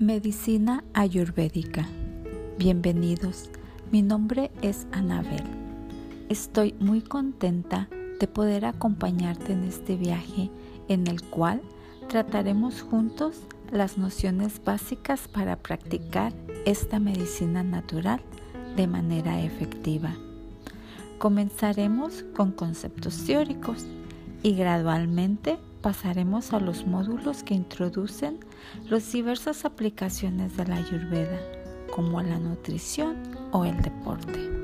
Medicina Ayurvédica. Bienvenidos. Mi nombre es Anabel. Estoy muy contenta de poder acompañarte en este viaje en el cual trataremos juntos las nociones básicas para practicar esta medicina natural de manera efectiva. Comenzaremos con conceptos teóricos y gradualmente pasaremos a los módulos que introducen las diversas aplicaciones de la ayurveda, como la nutrición o el deporte.